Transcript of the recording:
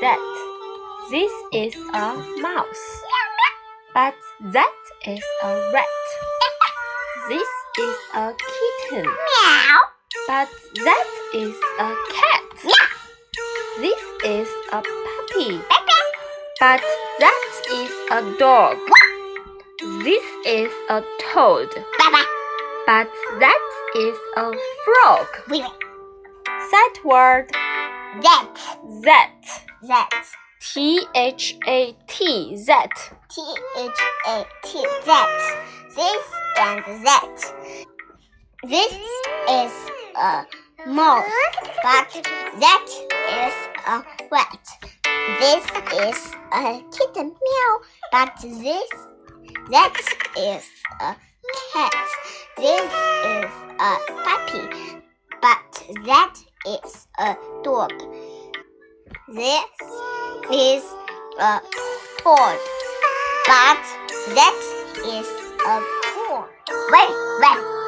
that. This is a mouse. But that is a rat. This is a kitten. Meow. But that is a cat. This is a puppy. But that is a dog. This is a toad. But that is a frog. That word That. that. That. T H A T that. T H A T. That. This and that. This is a mouse, but that is a rat. This is a kitten meow, but this that is a cat. This is a puppy, but that is a dog. This is a toad, but that is a four. Wait, wait.